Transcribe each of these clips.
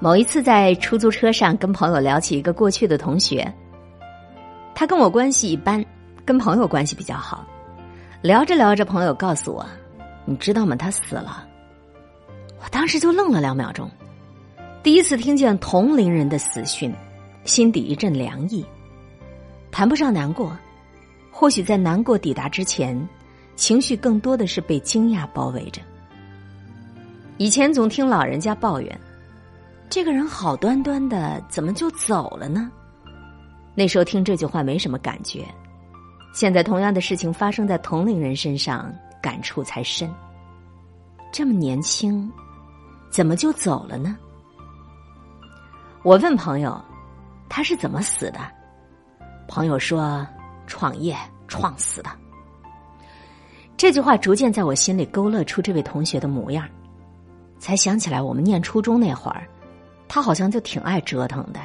某一次在出租车上跟朋友聊起一个过去的同学，他跟我关系一般，跟朋友关系比较好。聊着聊着，朋友告诉我：“你知道吗？他死了。”我当时就愣了两秒钟，第一次听见同龄人的死讯，心底一阵凉意。谈不上难过，或许在难过抵达之前，情绪更多的是被惊讶包围着。以前总听老人家抱怨。这个人好端端的，怎么就走了呢？那时候听这句话没什么感觉，现在同样的事情发生在同龄人身上，感触才深。这么年轻，怎么就走了呢？我问朋友，他是怎么死的？朋友说，创业创死的。这句话逐渐在我心里勾勒出这位同学的模样，才想起来我们念初中那会儿。他好像就挺爱折腾的，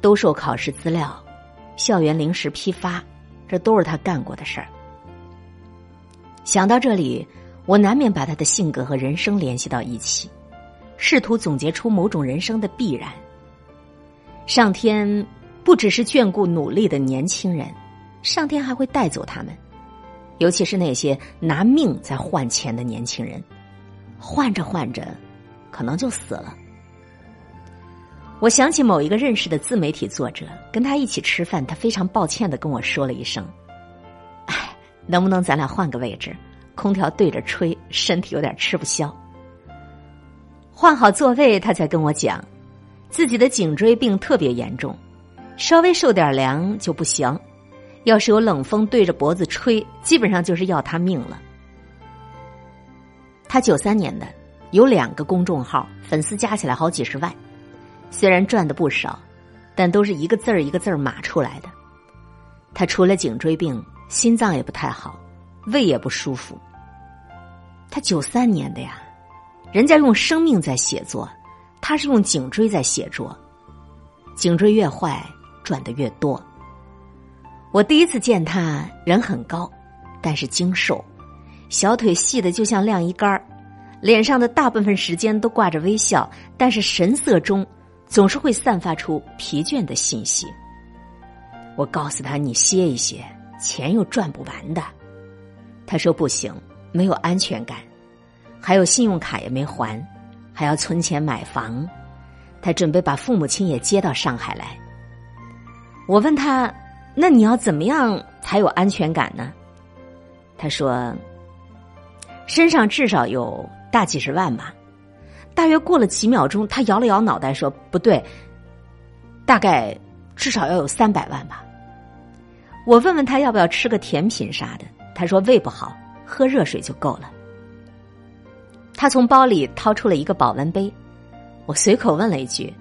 兜售考试资料、校园零食批发，这都是他干过的事儿。想到这里，我难免把他的性格和人生联系到一起，试图总结出某种人生的必然。上天不只是眷顾努力的年轻人，上天还会带走他们，尤其是那些拿命在换钱的年轻人，换着换着，可能就死了。我想起某一个认识的自媒体作者，跟他一起吃饭，他非常抱歉的跟我说了一声：“哎，能不能咱俩换个位置？空调对着吹，身体有点吃不消。”换好座位，他才跟我讲，自己的颈椎病特别严重，稍微受点凉就不行，要是有冷风对着脖子吹，基本上就是要他命了。他九三年的，有两个公众号，粉丝加起来好几十万。虽然赚的不少，但都是一个字儿一个字儿码出来的。他除了颈椎病，心脏也不太好，胃也不舒服。他九三年的呀，人家用生命在写作，他是用颈椎在写作。颈椎越坏，赚的越多。我第一次见他，人很高，但是精瘦，小腿细的就像晾衣杆儿，脸上的大部分时间都挂着微笑，但是神色中。总是会散发出疲倦的信息。我告诉他：“你歇一歇，钱又赚不完的。”他说：“不行，没有安全感，还有信用卡也没还，还要存钱买房。他准备把父母亲也接到上海来。”我问他：“那你要怎么样才有安全感呢？”他说：“身上至少有大几十万吧。”大约过了几秒钟，他摇了摇脑袋说：“不对，大概至少要有三百万吧。”我问问他要不要吃个甜品啥的，他说胃不好，喝热水就够了。他从包里掏出了一个保温杯，我随口问了一句：“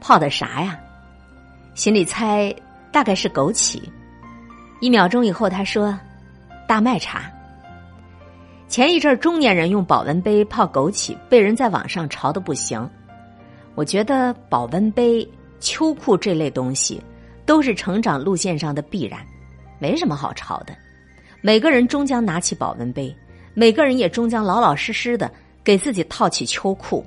泡的啥呀？”心里猜大概是枸杞。一秒钟以后，他说：“大麦茶。”前一阵中年人用保温杯泡枸杞，被人在网上嘲的不行。我觉得保温杯、秋裤这类东西都是成长路线上的必然，没什么好嘲的。每个人终将拿起保温杯，每个人也终将老老实实的给自己套起秋裤。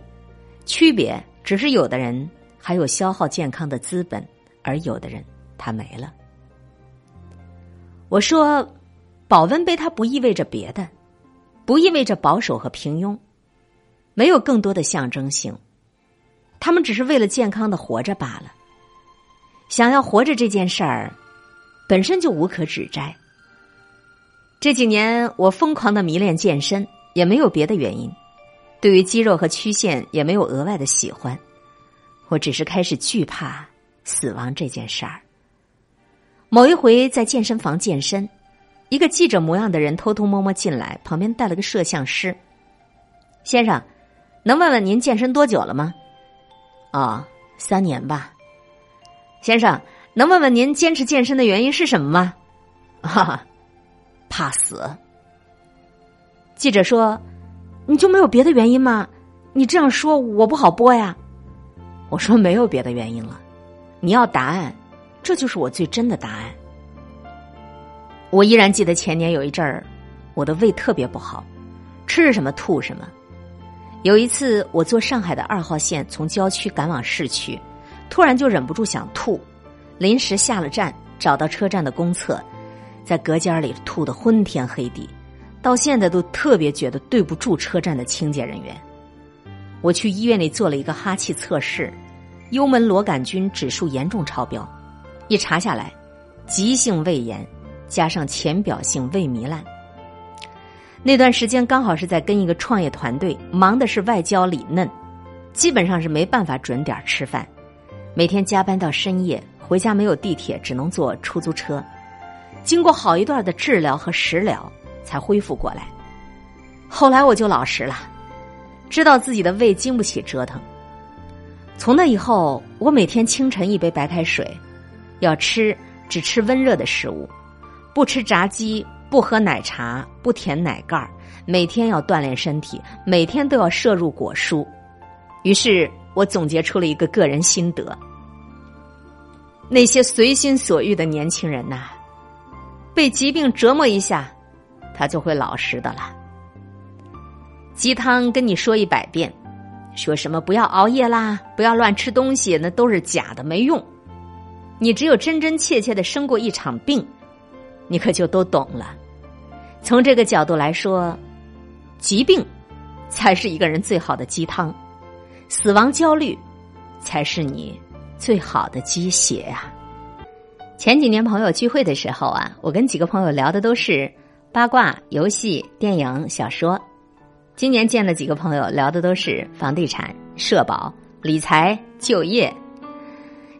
区别只是有的人还有消耗健康的资本，而有的人他没了。我说，保温杯它不意味着别的。不意味着保守和平庸，没有更多的象征性，他们只是为了健康的活着罢了。想要活着这件事儿，本身就无可指摘。这几年我疯狂的迷恋健身，也没有别的原因，对于肌肉和曲线也没有额外的喜欢，我只是开始惧怕死亡这件事儿。某一回在健身房健身。一个记者模样的人偷偷摸摸进来，旁边带了个摄像师。先生，能问问您健身多久了吗？啊，三年吧。先生，能问问您坚持健身的原因是什么吗？哈哈，怕死。记者说：“你就没有别的原因吗？你这样说我不好播呀。”我说：“没有别的原因了。你要答案，这就是我最真的答案。”我依然记得前年有一阵儿，我的胃特别不好，吃什么吐什么。有一次，我坐上海的二号线从郊区赶往市区，突然就忍不住想吐，临时下了站，找到车站的公厕，在隔间里吐得昏天黑地，到现在都特别觉得对不住车站的清洁人员。我去医院里做了一个哈气测试，幽门螺杆菌指数严重超标，一查下来，急性胃炎加上浅表性胃糜烂。那段时间刚好是在跟一个创业团队忙的是外焦里嫩，基本上是没办法准点吃饭，每天加班到深夜，回家没有地铁，只能坐出租车。经过好一段的治疗和食疗，才恢复过来。后来我就老实了，知道自己的胃经不起折腾。从那以后，我每天清晨一杯白开水，要吃只吃温热的食物，不吃炸鸡。不喝奶茶，不舔奶盖儿，每天要锻炼身体，每天都要摄入果蔬。于是我总结出了一个个人心得：那些随心所欲的年轻人呐，被疾病折磨一下，他就会老实的了。鸡汤跟你说一百遍，说什么不要熬夜啦，不要乱吃东西，那都是假的，没用。你只有真真切切的生过一场病，你可就都懂了。从这个角度来说，疾病才是一个人最好的鸡汤，死亡焦虑才是你最好的鸡血啊！前几年朋友聚会的时候啊，我跟几个朋友聊的都是八卦、游戏、电影、小说；今年见了几个朋友，聊的都是房地产、社保、理财、就业，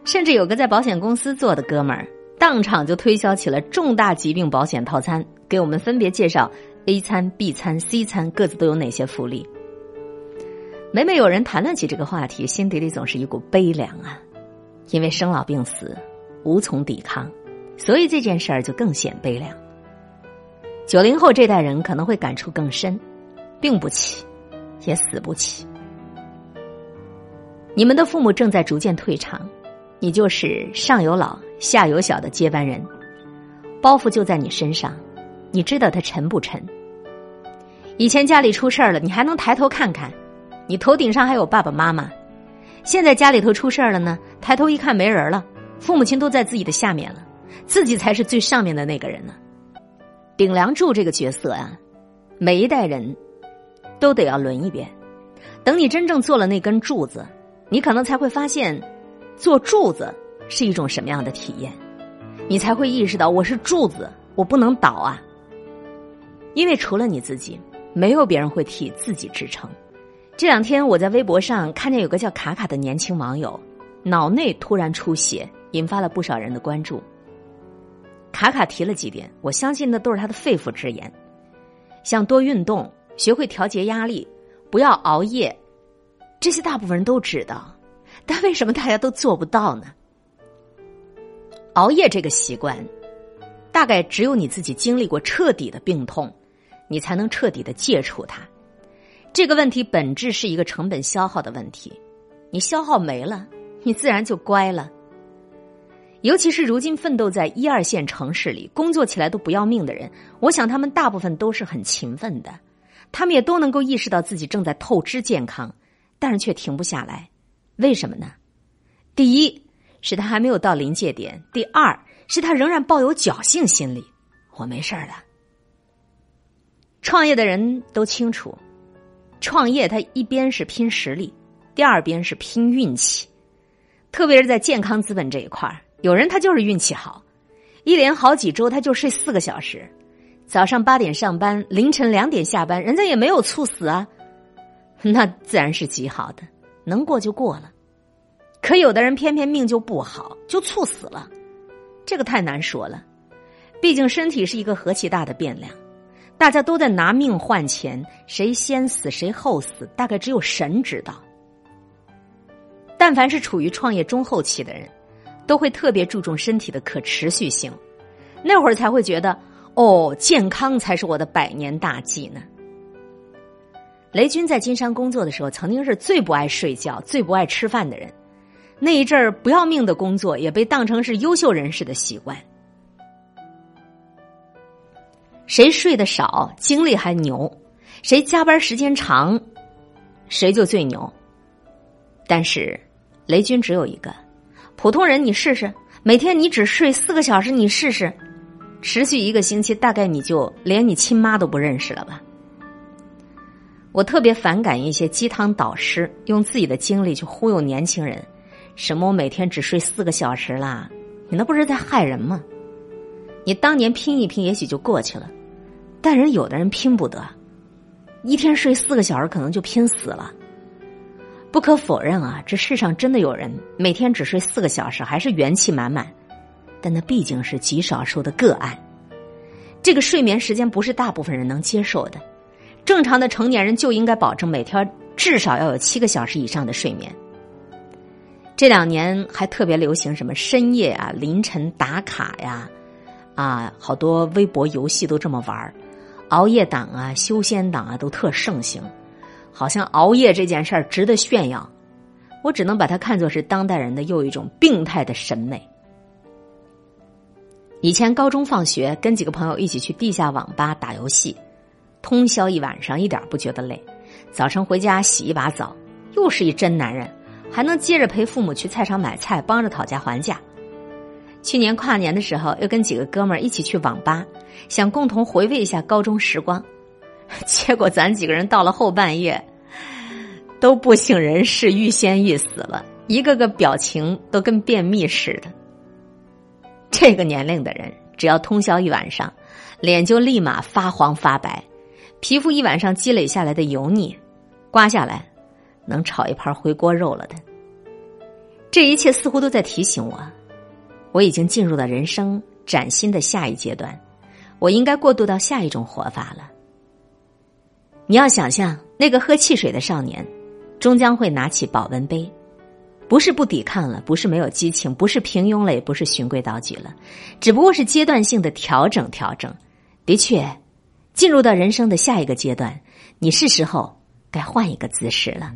甚至有个在保险公司做的哥们儿，当场就推销起了重大疾病保险套餐。给我们分别介绍 A 餐、B 餐、C 餐各自都有哪些福利。每每有人谈论起这个话题，心底里总是一股悲凉啊，因为生老病死无从抵抗，所以这件事儿就更显悲凉。九零后这代人可能会感触更深，病不起，也死不起。你们的父母正在逐渐退场，你就是上有老下有小的接班人，包袱就在你身上。你知道它沉不沉？以前家里出事儿了，你还能抬头看看，你头顶上还有爸爸妈妈。现在家里头出事儿了呢，抬头一看没人了，父母亲都在自己的下面了，自己才是最上面的那个人呢。顶梁柱这个角色啊，每一代人都得要轮一遍。等你真正做了那根柱子，你可能才会发现，做柱子是一种什么样的体验，你才会意识到我是柱子，我不能倒啊。因为除了你自己，没有别人会替自己支撑。这两天我在微博上看见有个叫卡卡的年轻网友，脑内突然出血，引发了不少人的关注。卡卡提了几点，我相信那都是他的肺腑之言，像多运动、学会调节压力、不要熬夜，这些大部分人都知道，但为什么大家都做不到呢？熬夜这个习惯，大概只有你自己经历过彻底的病痛。你才能彻底的戒除它。这个问题本质是一个成本消耗的问题，你消耗没了，你自然就乖了。尤其是如今奋斗在一二线城市里，工作起来都不要命的人，我想他们大部分都是很勤奋的，他们也都能够意识到自己正在透支健康，但是却停不下来。为什么呢？第一是他还没有到临界点，第二是他仍然抱有侥幸心理，我没事儿的。创业的人都清楚，创业他一边是拼实力，第二边是拼运气。特别是在健康资本这一块，有人他就是运气好，一连好几周他就睡四个小时，早上八点上班，凌晨两点下班，人家也没有猝死啊，那自然是极好的，能过就过了。可有的人偏偏命就不好，就猝死了，这个太难说了。毕竟身体是一个何其大的变量。大家都在拿命换钱，谁先死谁后死，大概只有神知道。但凡是处于创业中后期的人，都会特别注重身体的可持续性，那会儿才会觉得哦，健康才是我的百年大计呢。雷军在金山工作的时候，曾经是最不爱睡觉、最不爱吃饭的人，那一阵儿不要命的工作，也被当成是优秀人士的习惯。谁睡得少，精力还牛；谁加班时间长，谁就最牛。但是，雷军只有一个，普通人你试试，每天你只睡四个小时，你试试，持续一个星期，大概你就连你亲妈都不认识了吧。我特别反感一些鸡汤导师用自己的经历去忽悠年轻人，什么我每天只睡四个小时啦，你那不是在害人吗？你当年拼一拼，也许就过去了，但人有的人拼不得，一天睡四个小时可能就拼死了。不可否认啊，这世上真的有人每天只睡四个小时，还是元气满满，但那毕竟是极少数的个案。这个睡眠时间不是大部分人能接受的。正常的成年人就应该保证每天至少要有七个小时以上的睡眠。这两年还特别流行什么深夜啊、凌晨打卡呀，啊，好多微博游戏都这么玩儿熬夜党啊、修仙党啊都特盛行，好像熬夜这件事儿值得炫耀。我只能把它看作是当代人的又一种病态的审美。以前高中放学跟几个朋友一起去地下网吧打游戏。通宵一晚上，一点不觉得累。早晨回家洗一把澡，又是一真男人，还能接着陪父母去菜场买菜，帮着讨价还价。去年跨年的时候，又跟几个哥们一起去网吧，想共同回味一下高中时光。结果咱几个人到了后半夜，都不省人事，欲仙欲死了，一个个表情都跟便秘似的。这个年龄的人，只要通宵一晚上，脸就立马发黄发白。皮肤一晚上积累下来的油腻，刮下来，能炒一盘回锅肉了的。这一切似乎都在提醒我，我已经进入了人生崭新的下一阶段，我应该过渡到下一种活法了。你要想象那个喝汽水的少年，终将会拿起保温杯，不是不抵抗了，不是没有激情，不是平庸了，也不是循规蹈矩了，只不过是阶段性的调整调整。的确。进入到人生的下一个阶段，你是时候该换一个姿势了。